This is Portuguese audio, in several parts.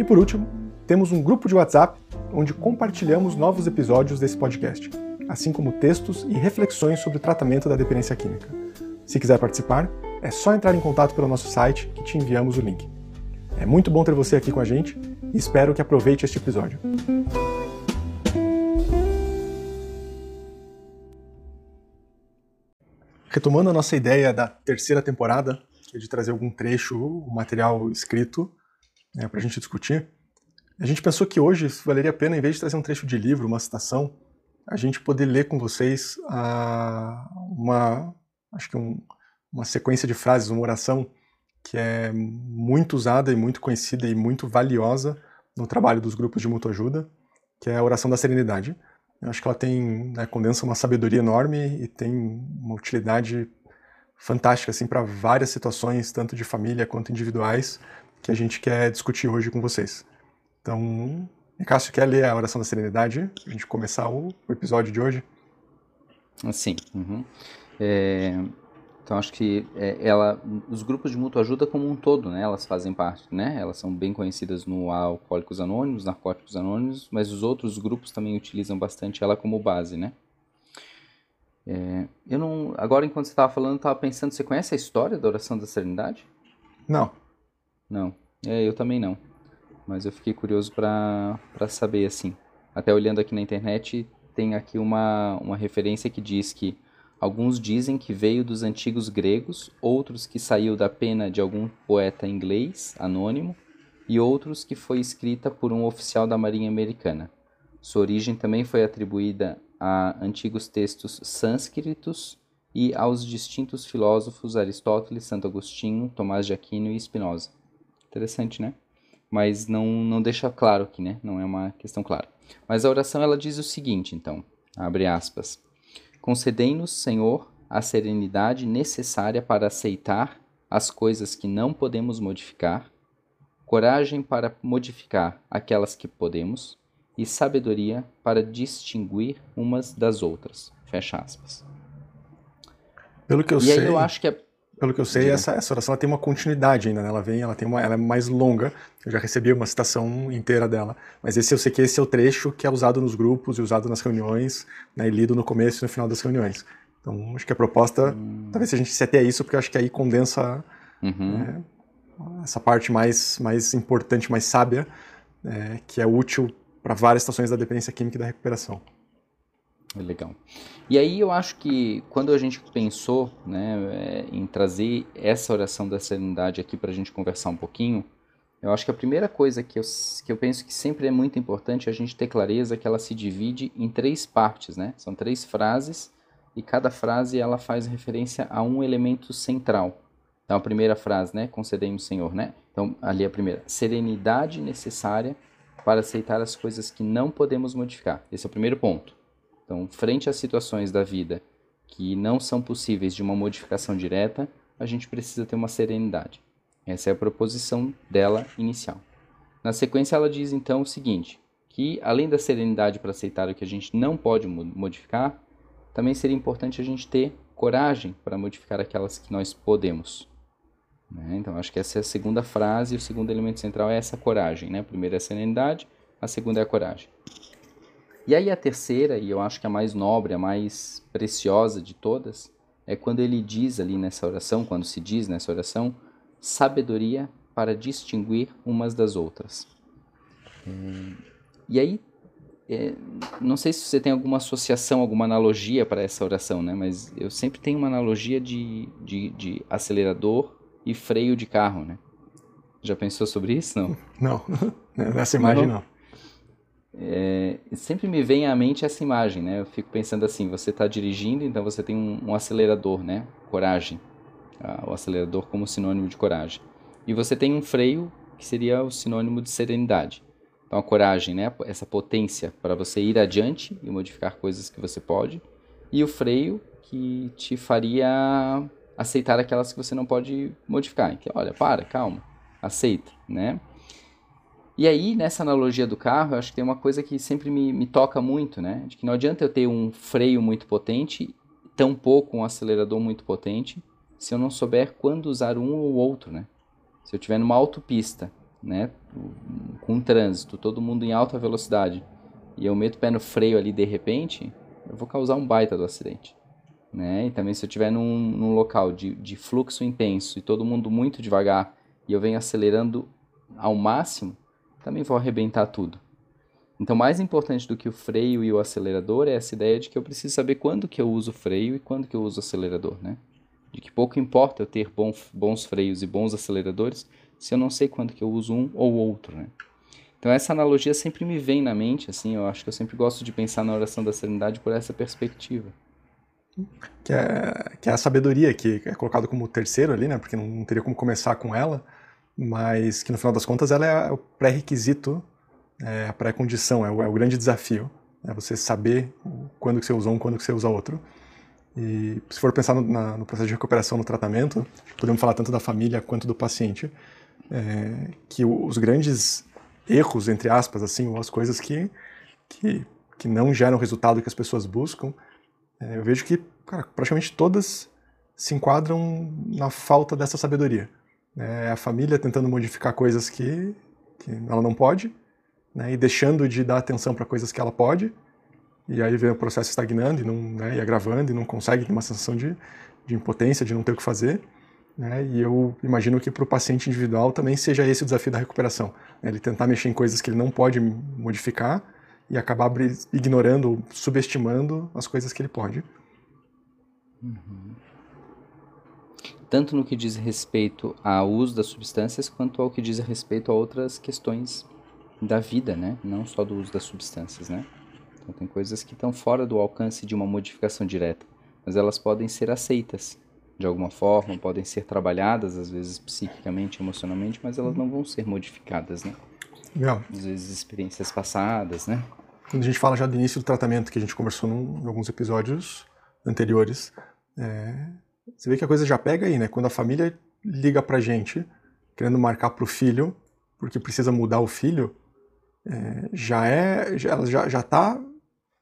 E por último, temos um grupo de WhatsApp onde compartilhamos novos episódios desse podcast, assim como textos e reflexões sobre o tratamento da dependência química. Se quiser participar, é só entrar em contato pelo nosso site que te enviamos o link. É muito bom ter você aqui com a gente e espero que aproveite este episódio. Retomando a nossa ideia da terceira temporada, de trazer algum trecho, o material escrito, né, para a gente discutir, a gente pensou que hoje valeria a pena, em vez de trazer um trecho de livro, uma citação, a gente poder ler com vocês a, uma, acho que um, uma sequência de frases, uma oração que é muito usada e muito conhecida e muito valiosa no trabalho dos grupos de mutuajuda, que é a oração da serenidade. Eu acho que ela tem, né, condensa uma sabedoria enorme e tem uma utilidade fantástica assim para várias situações, tanto de família quanto individuais, que a gente quer discutir hoje com vocês. Então, Cássio, quer ler a oração da serenidade? A gente começar o, o episódio de hoje? Sim. Uhum. É, então acho que é, ela, os grupos de mútua ajuda como um todo, né? Elas fazem parte, né? Elas são bem conhecidas no Alcoólicos Anônimos, Narcóticos Anônimos, mas os outros grupos também utilizam bastante ela como base, né? É, eu não, agora enquanto você estava falando, estava pensando, você conhece a história da oração da serenidade? Não. Não. É, eu também não. Mas eu fiquei curioso para saber assim. Até olhando aqui na internet, tem aqui uma, uma referência que diz que Alguns dizem que veio dos antigos gregos, outros que saiu da pena de algum poeta inglês anônimo, e outros que foi escrita por um oficial da Marinha Americana. Sua origem também foi atribuída a antigos textos sânscritos e aos distintos filósofos Aristóteles, Santo Agostinho, Tomás de Aquino e Spinoza. Interessante, né? Mas não, não deixa claro aqui, né? Não é uma questão clara. Mas a oração ela diz o seguinte, então, abre aspas. Concedei-nos, Senhor, a serenidade necessária para aceitar as coisas que não podemos modificar, coragem para modificar aquelas que podemos e sabedoria para distinguir umas das outras. Fecha aspas. Pelo que eu e sei. eu acho que é pelo que eu sei, essa, essa oração tem uma continuidade ainda, né? Ela vem, ela tem uma, ela é mais longa. Eu já recebi uma citação inteira dela, mas esse eu sei que esse é o trecho que é usado nos grupos e usado nas reuniões, né, e lido no começo e no final das reuniões. Então, acho que a proposta, hum. talvez a gente se até isso, porque acho que aí condensa uhum. né, essa parte mais, mais importante, mais sábia, é, que é útil para várias situações da dependência química e da recuperação. Legal. E aí eu acho que quando a gente pensou né, é, em trazer essa oração da serenidade aqui para a gente conversar um pouquinho, eu acho que a primeira coisa que eu, que eu penso que sempre é muito importante é a gente ter clareza que ela se divide em três partes, né? São três frases e cada frase ela faz referência a um elemento central. Então a primeira frase, né? Concedemos, Senhor, né? Então ali a primeira, serenidade necessária para aceitar as coisas que não podemos modificar. Esse é o primeiro ponto. Então, frente às situações da vida que não são possíveis de uma modificação direta, a gente precisa ter uma serenidade. Essa é a proposição dela inicial. Na sequência, ela diz então o seguinte: que além da serenidade para aceitar o que a gente não pode modificar, também seria importante a gente ter coragem para modificar aquelas que nós podemos. Né? Então, acho que essa é a segunda frase, o segundo elemento central é essa coragem. Né? A primeira é a serenidade, a segunda é a coragem. E aí a terceira, e eu acho que a mais nobre, a mais preciosa de todas, é quando ele diz ali nessa oração, quando se diz nessa oração, sabedoria para distinguir umas das outras. E aí é, não sei se você tem alguma associação, alguma analogia para essa oração, né? Mas eu sempre tenho uma analogia de, de, de acelerador e freio de carro, né? Já pensou sobre isso, não? Não, nessa imagem não. É, sempre me vem à mente essa imagem, né? Eu fico pensando assim, você está dirigindo, então você tem um, um acelerador, né? Coragem. Ah, o acelerador como sinônimo de coragem. E você tem um freio, que seria o sinônimo de serenidade. Então a coragem, né, essa potência para você ir adiante e modificar coisas que você pode, e o freio que te faria aceitar aquelas que você não pode modificar. Então, olha, para, calma, aceita, né? E aí, nessa analogia do carro, eu acho que tem uma coisa que sempre me, me toca muito, né? De que não adianta eu ter um freio muito potente, tampouco um acelerador muito potente, se eu não souber quando usar um ou outro, né? Se eu estiver numa autopista né, com trânsito, todo mundo em alta velocidade, e eu meto o pé no freio ali de repente, eu vou causar um baita do acidente. Né? E também se eu estiver num, num local de, de fluxo intenso e todo mundo muito devagar e eu venho acelerando ao máximo, também vou arrebentar tudo. Então, mais importante do que o freio e o acelerador é essa ideia de que eu preciso saber quando que eu uso freio e quando que eu uso acelerador, né? De que pouco importa eu ter bons, bons freios e bons aceleradores, se eu não sei quando que eu uso um ou outro, né? Então essa analogia sempre me vem na mente, assim, eu acho que eu sempre gosto de pensar na oração da serenidade por essa perspectiva. Que é, que é a sabedoria, que é colocado como terceiro ali, né? Porque não teria como começar com ela, mas que no final das contas ela é o pré-requisito, é a pré-condição, é, o, é o grande desafio. É você saber quando que você usa um, quando que você usa outro. E se for pensar no, na, no processo de recuperação, no tratamento, podemos falar tanto da família quanto do paciente é, que os grandes erros, entre aspas, assim, ou as coisas que, que, que não geram o resultado que as pessoas buscam, é, eu vejo que cara, praticamente todas se enquadram na falta dessa sabedoria. É a família tentando modificar coisas que, que ela não pode, né, e deixando de dar atenção para coisas que ela pode, e aí vem o processo estagnando e, não, né, e agravando, e não consegue ter uma sensação de, de impotência, de não ter o que fazer. Né? E eu imagino que para o paciente individual também seja esse o desafio da recuperação. Né? Ele tentar mexer em coisas que ele não pode modificar e acabar ignorando subestimando as coisas que ele pode. Uhum. Tanto no que diz respeito ao uso das substâncias, quanto ao que diz respeito a outras questões da vida, né? Não só do uso das substâncias, né? Então tem coisas que estão fora do alcance de uma modificação direta, mas elas podem ser aceitas de alguma forma, podem ser trabalhadas, às vezes psiquicamente, emocionalmente, mas elas não vão ser modificadas, né? Não. Às vezes experiências passadas, né? Quando a gente fala já do início do tratamento, que a gente conversou num, em alguns episódios anteriores, é, você vê que a coisa já pega aí, né? Quando a família liga pra gente, querendo marcar pro filho, porque precisa mudar o filho, é, já é, já, já, já tá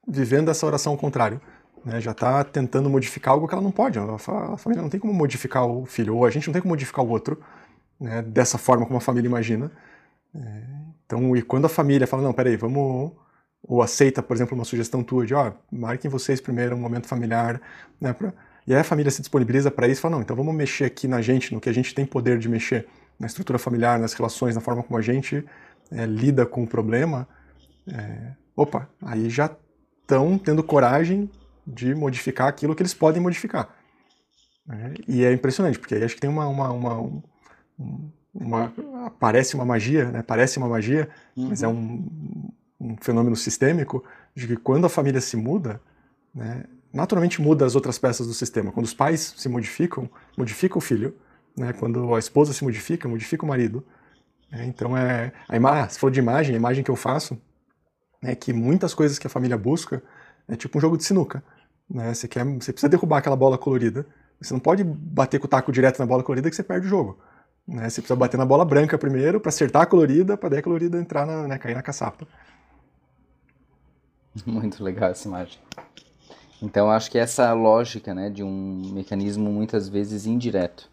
vivendo essa oração ao contrário né, já está tentando modificar algo que ela não pode. A, família não tem como modificar o filho, ou a gente não tem como modificar o outro, né, dessa forma como a família imagina. É, então, e quando a família fala, não, peraí, vamos. Ou aceita, por exemplo, uma sugestão tua de, ó, marquem vocês primeiro um momento familiar, né, e aí a família se disponibiliza para isso e fala, não, então vamos mexer aqui na gente, no que a gente tem poder de mexer, na estrutura familiar, nas relações, na forma como a gente é, lida com o problema. É, opa, aí já estão tendo coragem de modificar aquilo que eles podem modificar. Né? E é impressionante, porque aí acho que tem uma, uma, uma, um, uma parece uma magia, né? parece uma magia, uhum. mas é um, um, fenômeno sistêmico de que quando a família se muda, né, naturalmente muda as outras peças do sistema. Quando os pais se modificam, modifica o filho. Né? Quando a esposa se modifica, modifica o marido. Né? Então é a imagem, se for de imagem, a imagem que eu faço é que muitas coisas que a família busca é tipo um jogo de sinuca. Né? Você, quer, você precisa derrubar aquela bola colorida. Você não pode bater com o taco direto na bola colorida que você perde o jogo. Né? Você precisa bater na bola branca primeiro para acertar a colorida, para daí a colorida entrar na, né, cair na caçapa. Muito legal essa imagem. Então acho que essa lógica né, de um mecanismo muitas vezes indireto,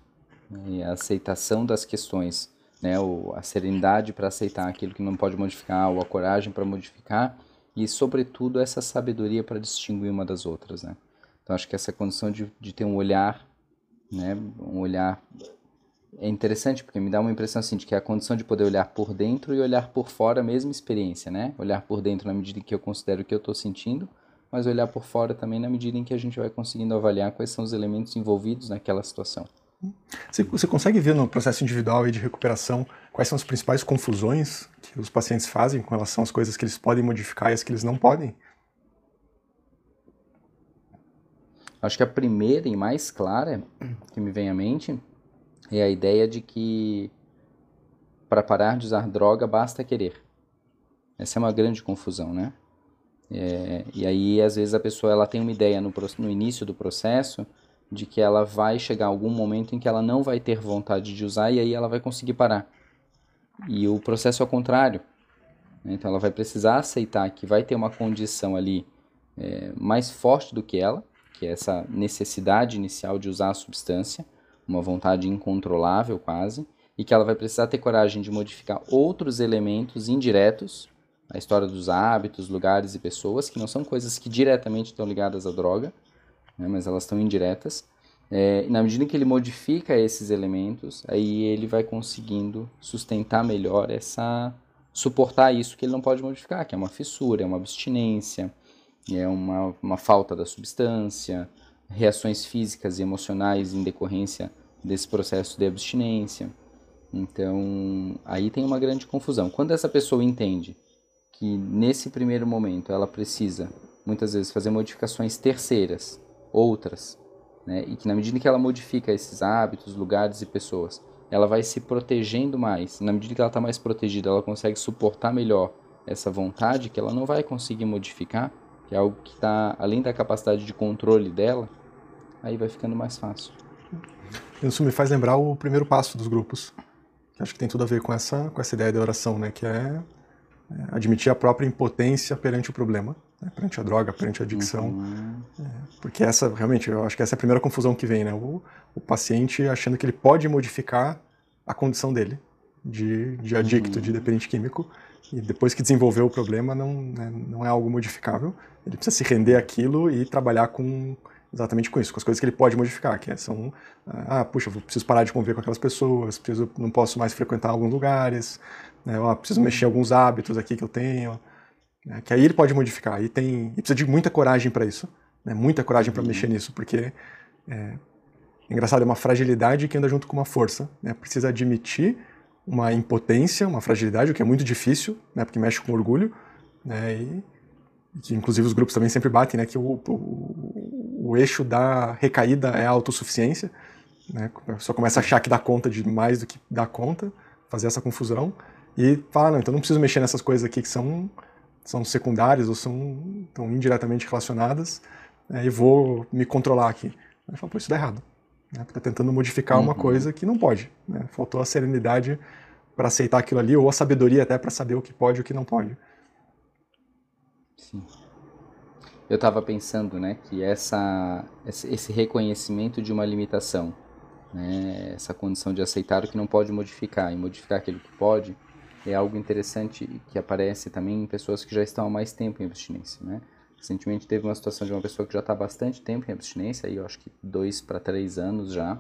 né, a aceitação das questões, né, o, a serenidade para aceitar aquilo que não pode modificar, ou a coragem para modificar, e, sobretudo, essa sabedoria para distinguir uma das outras, né? Então, acho que essa condição de, de ter um olhar, né, um olhar é interessante porque me dá uma impressão assim de que é a condição de poder olhar por dentro e olhar por fora a mesma experiência, né? Olhar por dentro na medida em que eu considero o que eu estou sentindo, mas olhar por fora também na medida em que a gente vai conseguindo avaliar quais são os elementos envolvidos naquela situação. Você, você consegue ver no processo individual e de recuperação quais são as principais confusões que os pacientes fazem com relação às coisas que eles podem modificar e as que eles não podem? Acho que a primeira e mais clara que me vem à mente é a ideia de que para parar de usar droga basta querer. Essa é uma grande confusão, né? É, e aí, às vezes, a pessoa ela tem uma ideia no, no início do processo de que ela vai chegar algum momento em que ela não vai ter vontade de usar e aí ela vai conseguir parar. E o processo é o contrário. Né? Então, ela vai precisar aceitar que vai ter uma condição ali é, mais forte do que ela, que é essa necessidade inicial de usar a substância, uma vontade incontrolável quase, e que ela vai precisar ter coragem de modificar outros elementos indiretos, a história dos hábitos, lugares e pessoas, que não são coisas que diretamente estão ligadas à droga, né, mas elas estão indiretas. É, e na medida em que ele modifica esses elementos, aí ele vai conseguindo sustentar melhor essa suportar isso que ele não pode modificar, que é uma fissura, é uma abstinência, é uma, uma falta da substância, reações físicas e emocionais em decorrência desse processo de abstinência. Então, aí tem uma grande confusão. Quando essa pessoa entende que nesse primeiro momento ela precisa muitas vezes fazer modificações terceiras, outras, né? e que na medida que ela modifica esses hábitos, lugares e pessoas, ela vai se protegendo mais. Na medida que ela está mais protegida, ela consegue suportar melhor essa vontade que ela não vai conseguir modificar que é algo que está além da capacidade de controle dela, aí vai ficando mais fácil. Isso me faz lembrar o primeiro passo dos grupos, que acho que tem tudo a ver com essa, com essa ideia da oração, né? que é, é admitir a própria impotência perante o problema, né? perante a droga, perante a adicção. Uhum. É, porque essa, realmente, eu acho que essa é a primeira confusão que vem, né? O, o paciente achando que ele pode modificar a condição dele de, de adicto, uhum. de dependente químico, e depois que desenvolveu o problema, não, né, não é algo modificável. Ele precisa se render àquilo e trabalhar com exatamente com isso, com as coisas que ele pode modificar, que é, são, ah, puxa, eu preciso parar de conviver com aquelas pessoas, preciso, não posso mais frequentar alguns lugares, né, preciso mexer em alguns hábitos aqui que eu tenho, né, que aí ele pode modificar. E tem, e precisa de muita coragem para isso, né, muita coragem para mexer nisso, porque é, engraçado, é uma fragilidade que anda junto com uma força, né, precisa admitir uma impotência, uma fragilidade, o que é muito difícil, né, porque mexe com orgulho, né, e, que inclusive os grupos também sempre batem, né, que o, o, o eixo da recaída é a autossuficiência, né, pessoa começa a achar que dá conta de mais do que dá conta, fazer essa confusão, e fala, não, então não preciso mexer nessas coisas aqui que são, são secundárias ou são tão indiretamente relacionadas, né, e vou me controlar aqui. Aí fala, pô, isso dá errado. Né? Está tentando modificar uhum. uma coisa que não pode. Né? Faltou a serenidade para aceitar aquilo ali, ou a sabedoria até para saber o que pode e o que não pode. Sim. Eu estava pensando né, que essa, esse reconhecimento de uma limitação, né, essa condição de aceitar o que não pode modificar e modificar aquilo que pode, é algo interessante que aparece também em pessoas que já estão há mais tempo em abstinência. Né? Recentemente teve uma situação de uma pessoa que já está há bastante tempo em abstinência, aí eu acho que dois para três anos já.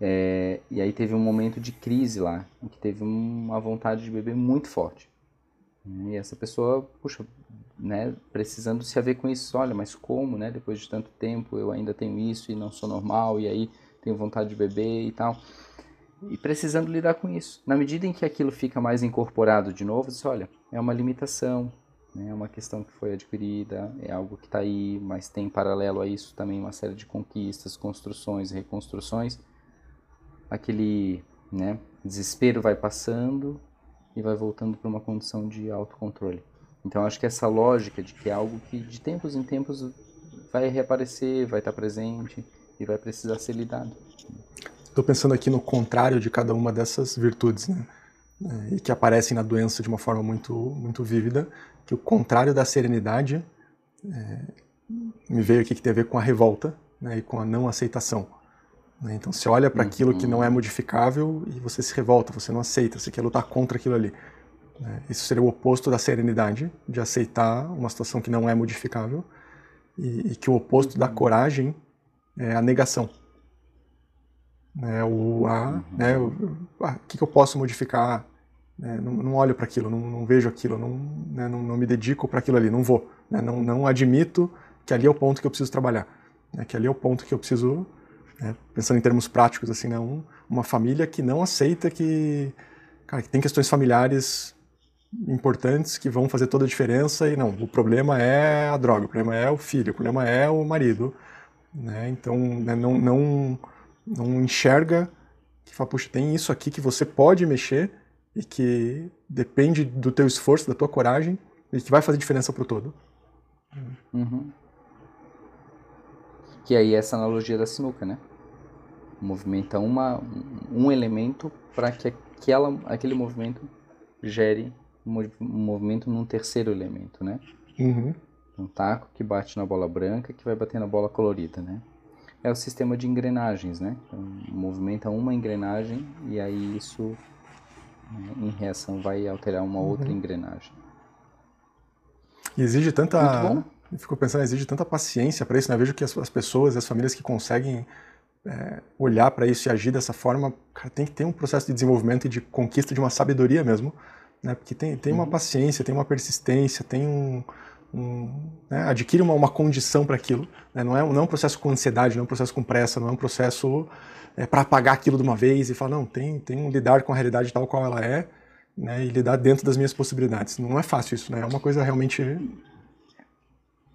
É, e aí teve um momento de crise lá, em que teve uma vontade de beber muito forte. E essa pessoa, puxa, né, precisando se haver com isso, olha, mas como, né, depois de tanto tempo eu ainda tenho isso e não sou normal, e aí tenho vontade de beber e tal. E precisando lidar com isso. Na medida em que aquilo fica mais incorporado de novo, você olha, é uma limitação, né? É uma questão que foi adquirida, é algo que está aí, mas tem paralelo a isso também uma série de conquistas, construções, reconstruções. Aquele né, desespero vai passando e vai voltando para uma condição de autocontrole. Então acho que essa lógica de que é algo que de tempos em tempos vai reaparecer, vai estar presente e vai precisar ser lidado. Estou pensando aqui no contrário de cada uma dessas virtudes, né? É, e que aparecem na doença de uma forma muito, muito vívida, que o contrário da serenidade é, me veio aqui que tem a ver com a revolta né, e com a não aceitação. Né? Então você olha para aquilo que não é modificável e você se revolta, você não aceita, você quer lutar contra aquilo ali. Né? Isso seria o oposto da serenidade, de aceitar uma situação que não é modificável, e, e que o oposto da coragem é a negação. Né, o a, né, o, que, que eu posso modificar? Né, não, não, olho para aquilo, não, não, vejo aquilo, não, né, não, não, me dedico para aquilo ali, não vou. Né, não, não admito que ali é o ponto que eu preciso trabalhar. Né, que ali é o ponto que eu preciso, né, pensando em termos práticos, assim, né, um, uma família que não aceita que, cara, que tem questões familiares importantes que vão fazer toda a diferença e não, o problema é a droga, o problema é o filho, o problema é o marido, né? Então, né, não, não, não enxerga que fala, puxa, tem isso aqui que você pode mexer e que depende do teu esforço, da tua coragem e que vai fazer diferença para o todo. Uhum. Que aí é essa analogia da sinuca, né? Movimenta uma, um elemento para que aquela, aquele movimento gere movimento num terceiro elemento, né? Uhum. Um taco que bate na bola branca que vai bater na bola colorida, né? É o sistema de engrenagens, né? Então, movimenta uma engrenagem e aí isso, né, em reação, vai alterar uma outra uhum. engrenagem. E exige tanta. Muito bom. Eu fico pensando, exige tanta paciência para isso, né? Eu vejo que as, as pessoas, as famílias que conseguem é, olhar para isso e agir dessa forma, cara, tem que ter um processo de desenvolvimento e de conquista de uma sabedoria mesmo né? Porque tem, tem uma uhum. paciência, tem uma persistência, tem um, um né? adquire uma, uma condição para aquilo. Né? Não, é, não é um processo com ansiedade, não é um processo com pressa, não é um processo é, para apagar aquilo de uma vez e falar, não, tem, tem um lidar com a realidade tal qual ela é, né? E lidar dentro das minhas possibilidades. Não é fácil isso, né? É uma coisa realmente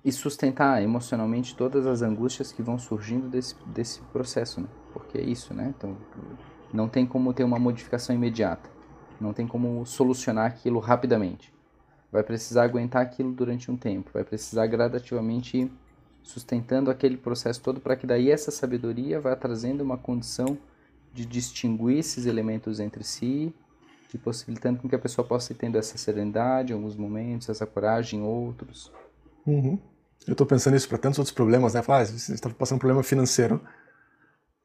e sustentar emocionalmente todas as angústias que vão surgindo desse, desse processo, né? Porque é isso, né? Então, não tem como ter uma modificação imediata. Não tem como solucionar aquilo rapidamente. Vai precisar aguentar aquilo durante um tempo, vai precisar gradativamente sustentando aquele processo todo para que daí essa sabedoria vá trazendo uma condição de distinguir esses elementos entre si e possibilitando que a pessoa possa ir tendo essa serenidade em alguns momentos, essa coragem em outros. Uhum. Eu estou pensando isso para tantos outros problemas, né? Falar, ah, você está passando um problema financeiro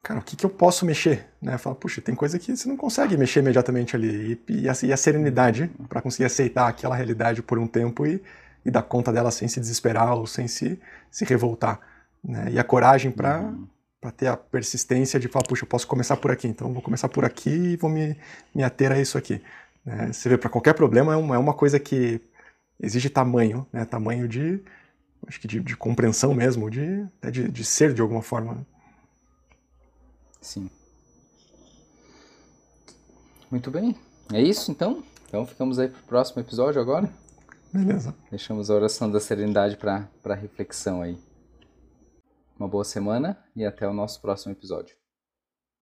cara, o que, que eu posso mexer? Né? Fala, puxa, tem coisa que você não consegue mexer imediatamente ali. E, e, a, e a, serenidade para conseguir aceitar aquela realidade por um tempo e, e, dar conta dela sem se desesperar ou sem se, se revoltar. Né? E a coragem para uhum. ter a persistência de falar, puxa, eu posso começar por aqui, então vou começar por aqui e vou me, me ater a isso aqui. Né? Você vê, para qualquer problema é uma, é uma coisa que exige tamanho, né? tamanho de, acho que de, de compreensão mesmo, de, até de, de ser de alguma forma. Sim. Muito bem. É isso então? Então ficamos aí para o próximo episódio agora? Beleza. Deixamos a oração da serenidade para reflexão aí. Uma boa semana e até o nosso próximo episódio.